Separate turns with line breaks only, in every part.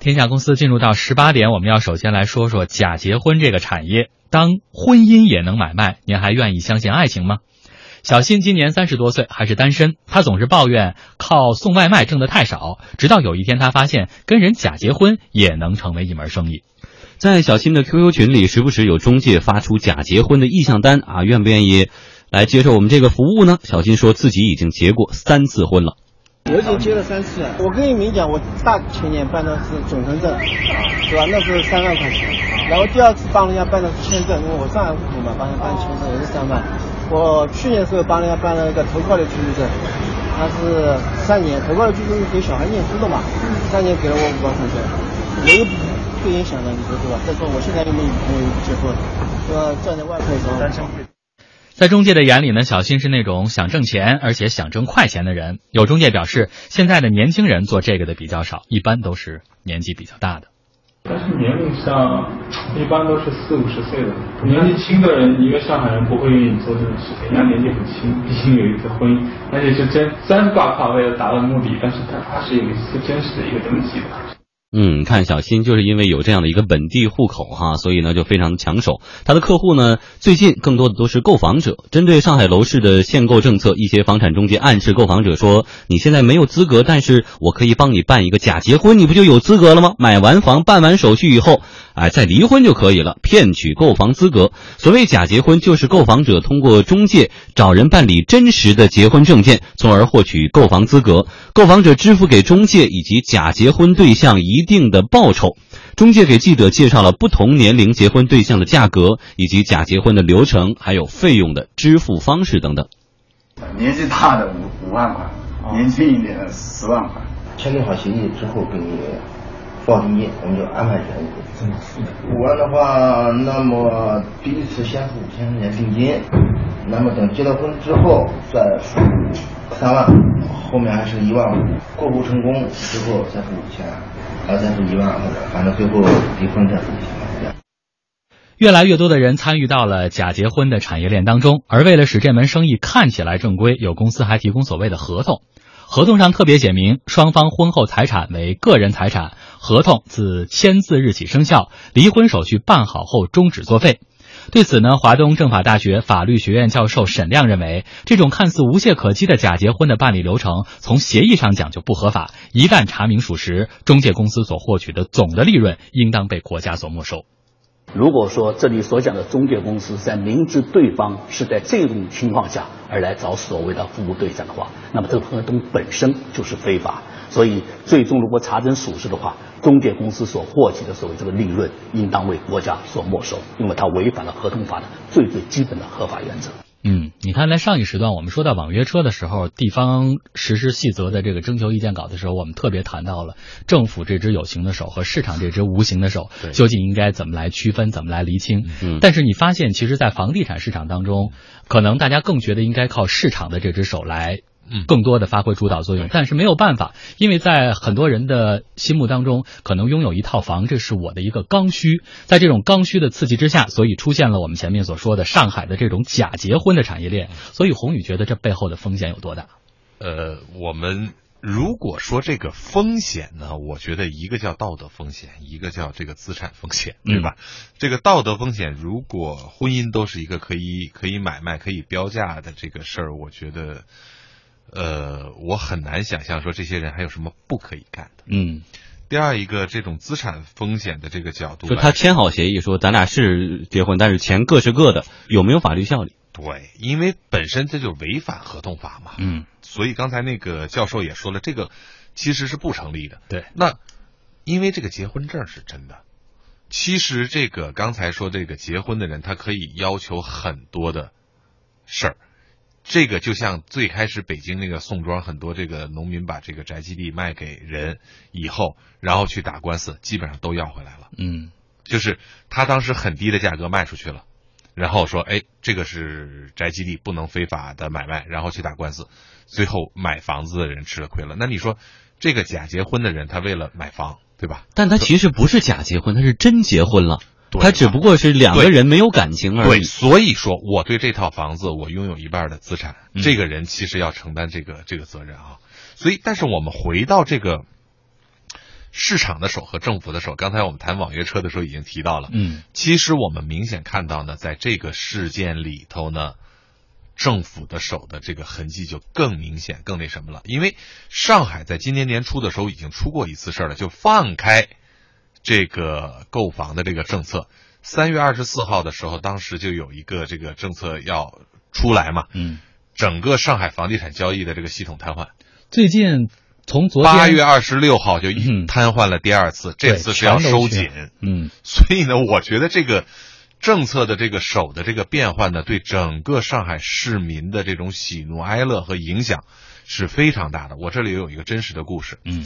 天下公司进入到十八点，我们要首先来说说假结婚这个产业。当婚姻也能买卖，您还愿意相信爱情吗？小新今年三十多岁，还是单身。他总是抱怨靠送外卖挣的太少，直到有一天他发现跟人假结婚也能成为一门生意。
在小新的 QQ 群里，时不时有中介发出假结婚的意向单啊，愿不愿意来接受我们这个服务呢？小新说自己已经结过三次婚了。
我已经结了三次，我跟你明讲，我大前年办的是准生证，是吧？那是三万块钱，然后第二次帮人家办的是签证，因为我上海户口嘛，帮人家办签证也是三万。我去年时候帮人家办了一个投靠的居住证，他是三年，投靠的居住证给小孩念书的嘛，三年给了我五万块钱，我又不影响的，你说是吧？再说我现在又没女朋友，结婚，是吧？赚点外快时候单身贵。
在中介的眼里呢，小新是那种想挣钱而且想挣快钱的人。有中介表示，现在的年轻人做这个的比较少，一般都是年纪比较大的。
但是年龄上，一般都是四五十岁的年纪轻的人，一个上海人不会愿意做这种事情，人家年纪很轻，毕竟有一次婚姻，而且是真真挂靠为了达到目的，但是他他是有一次真实的一个登记的。
嗯，看小新就是因为有这样的一个本地户口哈，所以呢就非常的抢手。他的客户呢，最近更多的都是购房者。针对上海楼市的限购政策，一些房产中介暗示购房者说：“你现在没有资格，但是我可以帮你办一个假结婚，你不就有资格了吗？买完房办完手续以后，哎，再离婚就可以了，骗取购房资格。所谓假结婚，就是购房者通过中介找人办理真实的结婚证件，从而获取购房资格。购房者支付给中介以及假结婚对象一。”定的报酬，中介给记者介绍了不同年龄结婚对象的价格，以及假结婚的流程，还有费用的支付方式等等。
年纪大的五五万块，年轻一点的十万块。
签订好协议之后给你报定金，我们就安排人。五万的话，那么第一次先付五千块钱定金，那么等结了婚之后再付三万，后面还是一万五。过户成功之后再付五千。再付一万或者，反正最后离婚再付一千
越来越多的人参与到了假结婚的产业链当中，而为了使这门生意看起来正规，有公司还提供所谓的合同。合同上特别写明，双方婚后财产为个人财产，合同自签字日起生效，离婚手续办好后终止作废。对此呢，华东政法大学法律学院教授沈亮认为，这种看似无懈可击的假结婚的办理流程，从协议上讲就不合法。一旦查明属实，中介公司所获取的总的利润应当被国家所没收。
如果说这里所讲的中介公司在明知对方是在这种情况下而来找所谓的服务对象的话，那么这个合同本身就是非法。所以，最终如果查证属实的话，中介公司所获取的所谓这个利润，应当为国家所没收，因为它违反了合同法的最最基本的合法原则。
嗯，你看，在上一时段我们说到网约车的时候，地方实施细则的这个征求意见稿的时候，我们特别谈到了政府这只有形的手和市场这只无形的手，究竟应该怎么来区分，怎么来厘清？嗯，但是你发现，其实，在房地产市场当中，可能大家更觉得应该靠市场的这只手来。嗯，更多的发挥主导作用，但是没有办法，因为在很多人的心目当中，可能拥有一套房，这是我的一个刚需。在这种刚需的刺激之下，所以出现了我们前面所说的上海的这种假结婚的产业链。所以宏宇觉得这背后的风险有多大？
呃，我们如果说这个风险呢，我觉得一个叫道德风险，一个叫这个资产风险，对吧？这个道德风险，如果婚姻都是一个可以可以买卖、可以标价的这个事儿，我觉得。呃，我很难想象说这些人还有什么不可以干的。
嗯，
第二一个，这种资产风险的这个角度，
就他签好协议说咱俩是结婚，但是钱各是各的，有没有法律效力？
对，因为本身这就违反合同法嘛。
嗯，
所以刚才那个教授也说了，这个其实是不成立的。
对，
那因为这个结婚证是真的，其实这个刚才说这个结婚的人，他可以要求很多的事儿。这个就像最开始北京那个宋庄，很多这个农民把这个宅基地卖给人以后，然后去打官司，基本上都要回来了。
嗯，
就是他当时很低的价格卖出去了，然后说，哎，这个是宅基地，不能非法的买卖，然后去打官司，最后买房子的人吃了亏了。那你说，这个假结婚的人，他为了买房，对吧？
但他其实不是假结婚，他是真结婚了。他只不过是两个人没有感情而已。
对，所以说我对这套房子我拥有一半的资产，这个人其实要承担这个这个责任啊。所以，但是我们回到这个市场的手和政府的手，刚才我们谈网约车的时候已经提到了。
嗯，
其实我们明显看到呢，在这个事件里头呢，政府的手的这个痕迹就更明显、更那什么了。因为上海在今年年初的时候已经出过一次事儿了，就放开这个购房的这个政策。三月二十四号的时候，当时就有一个这个政策要出来嘛。
嗯，
整个上海房地产交易的这个系统瘫痪。
最近。从昨天
八月二十六号就瘫痪了第二次，这次是要收紧。
嗯，
所以呢，我觉得这个政策的这个手的这个变换呢，对整个上海市民的这种喜怒哀乐和影响是非常大的。我这里有一个真实的故事。
嗯，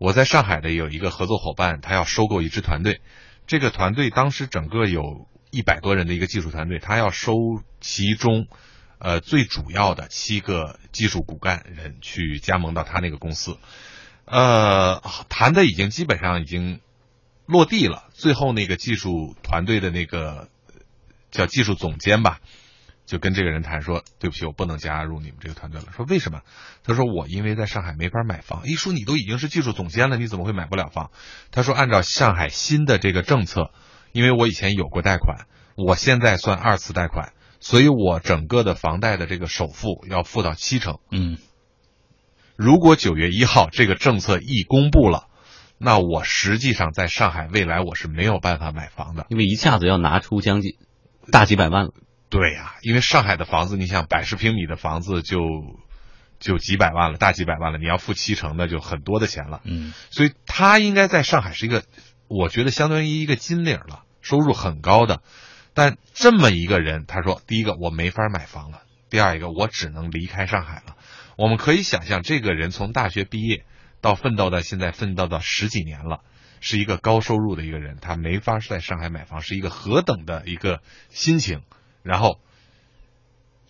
我在上海的有一个合作伙伴，他要收购一支团队，这个团队当时整个有一百多人的一个技术团队，他要收其中。呃，最主要的七个技术骨干人去加盟到他那个公司，呃，谈的已经基本上已经落地了。最后那个技术团队的那个叫技术总监吧，就跟这个人谈说：“对不起，我不能加入你们这个团队了。”说为什么？他说：“我因为在上海没法买房。”一说你都已经是技术总监了，你怎么会买不了房？他说：“按照上海新的这个政策，因为我以前有过贷款，我现在算二次贷款。”所以我整个的房贷的这个首付要付到七成。
嗯，
如果九月一号这个政策一公布了，那我实际上在上海未来我是没有办法买房的，
因为一下子要拿出将近大几百万了。
对呀，因为上海的房子，你想百十平米的房子就就几百万了，大几百万了，你要付七成，那就很多的钱了。
嗯，
所以他应该在上海是一个，我觉得相当于一个金领了，收入很高的。但这么一个人，他说：第一个我没法买房了，第二一个我只能离开上海了。我们可以想象，这个人从大学毕业到奋斗到现在，奋斗到十几年了，是一个高收入的一个人，他没法在上海买房，是一个何等的一个心情。然后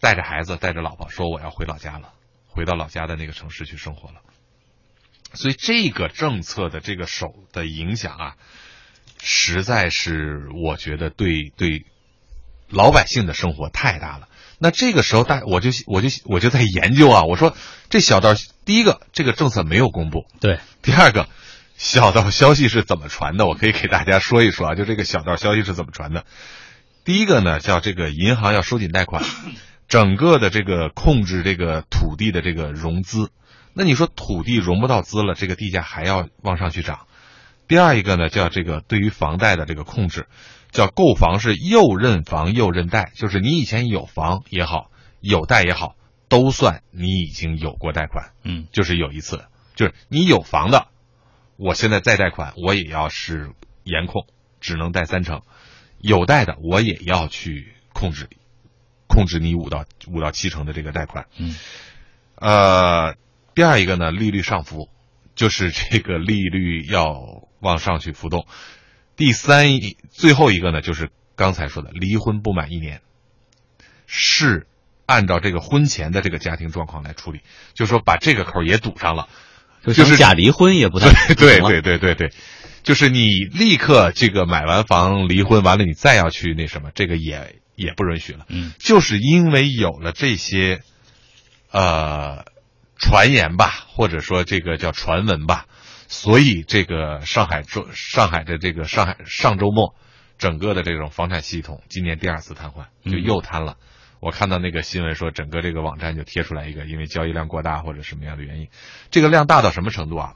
带着孩子，带着老婆，说我要回老家了，回到老家的那个城市去生活了。所以这个政策的这个手的影响啊。实在是，我觉得对对老百姓的生活太大了。那这个时候，大我就我就我就在研究啊。我说这小道，第一个这个政策没有公布，
对；
第二个小道消息是怎么传的？我可以给大家说一说啊。就这个小道消息是怎么传的？第一个呢，叫这个银行要收紧贷款，整个的这个控制这个土地的这个融资。那你说土地融不到资了，这个地价还要往上去涨。第二一个呢，叫这个对于房贷的这个控制，叫购房是又认房又认贷，就是你以前有房也好，有贷也好，都算你已经有过贷款。
嗯，
就是有一次，就是你有房的，我现在再贷款，我也要是严控，只能贷三成；有贷的，我也要去控制，控制你五到五到七成的这个贷款。
嗯，
呃，第二一个呢，利率上浮，就是这个利率要。往上去浮动，第三最后一个呢，就是刚才说的离婚不满一年，是按照这个婚前的这个家庭状况来处理，就是说把这个口也堵上了，就是
假离婚也不太
对对对对对，就是你立刻这个买完房离婚完了，你再要去那什么，这个也也不允许了。
嗯，
就是因为有了这些，呃，传言吧，或者说这个叫传闻吧。所以，这个上海周上海的这个上海上周末，整个的这种房产系统今年第二次瘫痪，就又瘫了。我看到那个新闻说，整个这个网站就贴出来一个，因为交易量过大或者什么样的原因，这个量大到什么程度啊？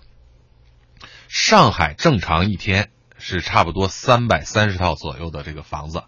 上海正常一天是差不多三百三十套左右的这个房子，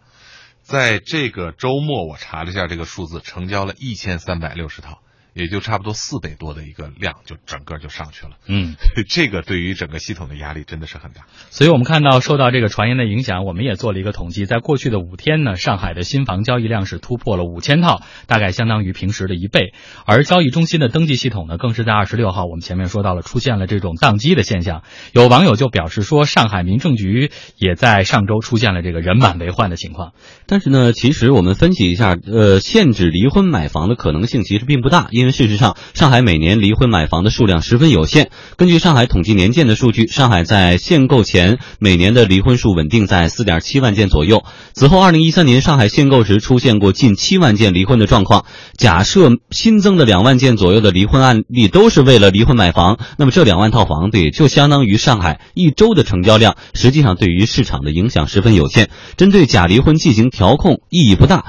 在这个周末我查了一下这个数字，成交了一千三百六十套。也就差不多四倍多的一个量，就整个就上去了。
嗯，
这个对于整个系统的压力真的是很大。
所以我们看到，受到这个传言的影响，我们也做了一个统计，在过去的五天呢，上海的新房交易量是突破了五千套，大概相当于平时的一倍。而交易中心的登记系统呢，更是在二十六号，我们前面说到了出现了这种宕机的现象。有网友就表示说，上海民政局也在上周出现了这个人满为患的情况。
但是呢，其实我们分析一下，呃，限制离婚买房的可能性其实并不大，因事实上，上海每年离婚买房的数量十分有限。根据上海统计年鉴的数据，上海在限购前每年的离婚数稳定在四点七万件左右。此后，二零一三年上海限购时出现过近七万件离婚的状况。假设新增的两万件左右的离婚案例都是为了离婚买房，那么这两万套房子也就相当于上海一周的成交量。实际上，对于市场的影响十分有限。针对假离婚进行调控意义不大。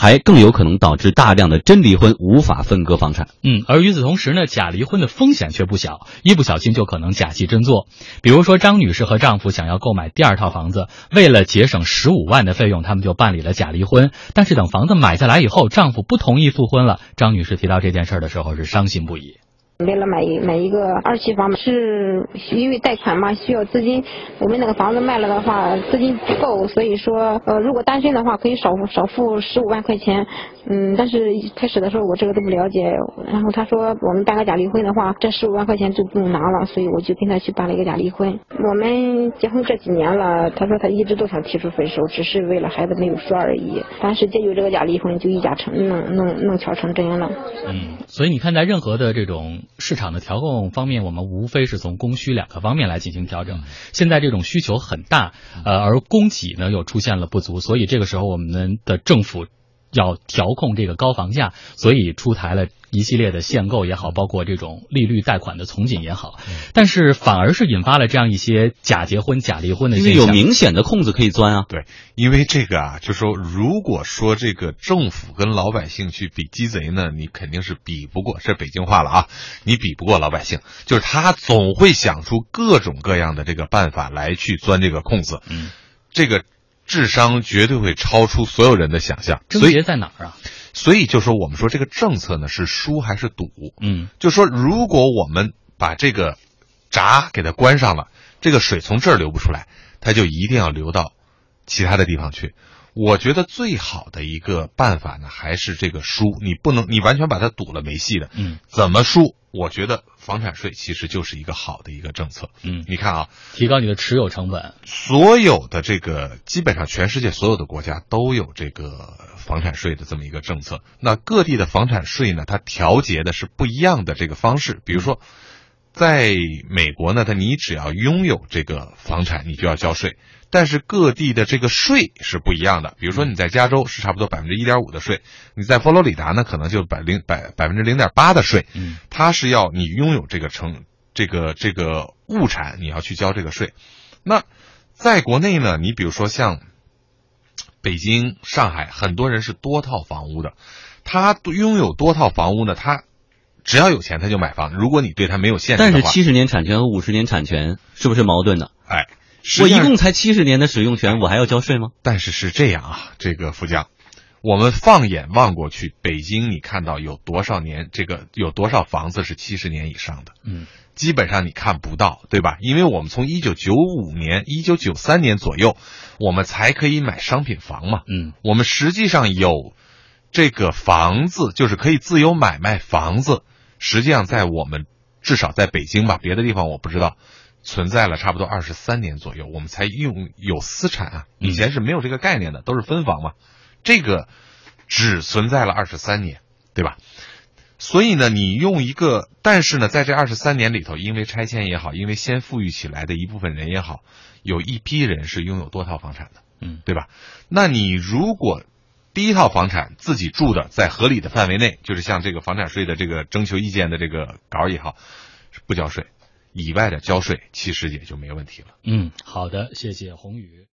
还更有可能导致大量的真离婚无法分割房产。
嗯，而与此同时呢，假离婚的风险却不小，一不小心就可能假戏真做。比如说，张女士和丈夫想要购买第二套房子，为了节省十五万的费用，他们就办理了假离婚。但是等房子买下来以后，丈夫不同意复婚了。张女士提到这件事儿的时候是伤心不已。
为了买一买一个二期房，是因为贷款嘛，需要资金。我们那个房子卖了的话，资金不够，所以说，呃，如果单身的话，可以少少付十五万块钱。嗯，但是开始的时候我这个都不了解，然后他说我们办个假离婚的话，这十五万块钱就不用拿了，所以我就跟他去办了一个假离婚。我们结婚这几年了，他说他一直都想提出分手，只是为了孩子没有说而已。但是借由这个假离婚，就一家成弄弄弄巧成真了。
嗯，所以你看，在任何的这种。市场的调控方面，我们无非是从供需两个方面来进行调整。现在这种需求很大，呃，而供给呢又出现了不足，所以这个时候我们的政府。要调控这个高房价，所以出台了一系列的限购也好，包括这种利率贷款的从紧也好，但是反而是引发了这样一些假结婚、假离婚的现
象。有明显的空子可以钻啊。
对，因为这个啊，就说如果说这个政府跟老百姓去比鸡贼呢，你肯定是比不过，这北京话了啊，你比不过老百姓，就是他总会想出各种各样的这个办法来去钻这个空子。
嗯，
这个。智商绝对会超出所有人的想象，
症结在哪儿啊？
所以就说我们说这个政策呢是输还是赌？
嗯，
就说如果我们把这个闸给它关上了，这个水从这儿流不出来，它就一定要流到其他的地方去。我觉得最好的一个办法呢，还是这个输，你不能你完全把它堵了没戏的。
嗯，
怎么输？我觉得房产税其实就是一个好的一个政策。
嗯，
你看啊，
提高你的持有成本。
所有的这个基本上全世界所有的国家都有这个房产税的这么一个政策。那各地的房产税呢，它调节的是不一样的这个方式。比如说，在美国呢，它你只要拥有这个房产，你就要交税。但是各地的这个税是不一样的，比如说你在加州是差不多百分之一点五的税，你在佛罗里达呢可能就百零百百分之零点八的税，
嗯，
它是要你拥有这个成这个这个物产，你要去交这个税。那在国内呢，你比如说像北京、上海，很多人是多套房屋的，他拥有多套房屋呢，他只要有钱他就买房，如果你对他没有限制
但是七十年产权和五十年产权是不是矛盾的？
哎。
我一共才七十年的使用权，我还要交税吗？
但是是这样啊，这个副将，我们放眼望过去，北京你看到有多少年，这个有多少房子是七十年以上的？
嗯，
基本上你看不到，对吧？因为我们从一九九五年、一九九三年左右，我们才可以买商品房嘛。
嗯，
我们实际上有这个房子，就是可以自由买卖房子。实际上，在我们至少在北京吧，别的地方我不知道。存在了差不多二十三年左右，我们才用有私产啊。以前是没有这个概念的，都是分房嘛。这个只存在了二十三年，对吧？所以呢，你用一个，但是呢，在这二十三年里头，因为拆迁也好，因为先富裕起来的一部分人也好，有一批人是拥有多套房产的，
嗯，
对吧？那你如果第一套房产自己住的在合理的范围内，就是像这个房产税的这个征求意见的这个稿也好，不交税。以外的交税，其实也就没问题了。
嗯，好的，谢谢宏宇。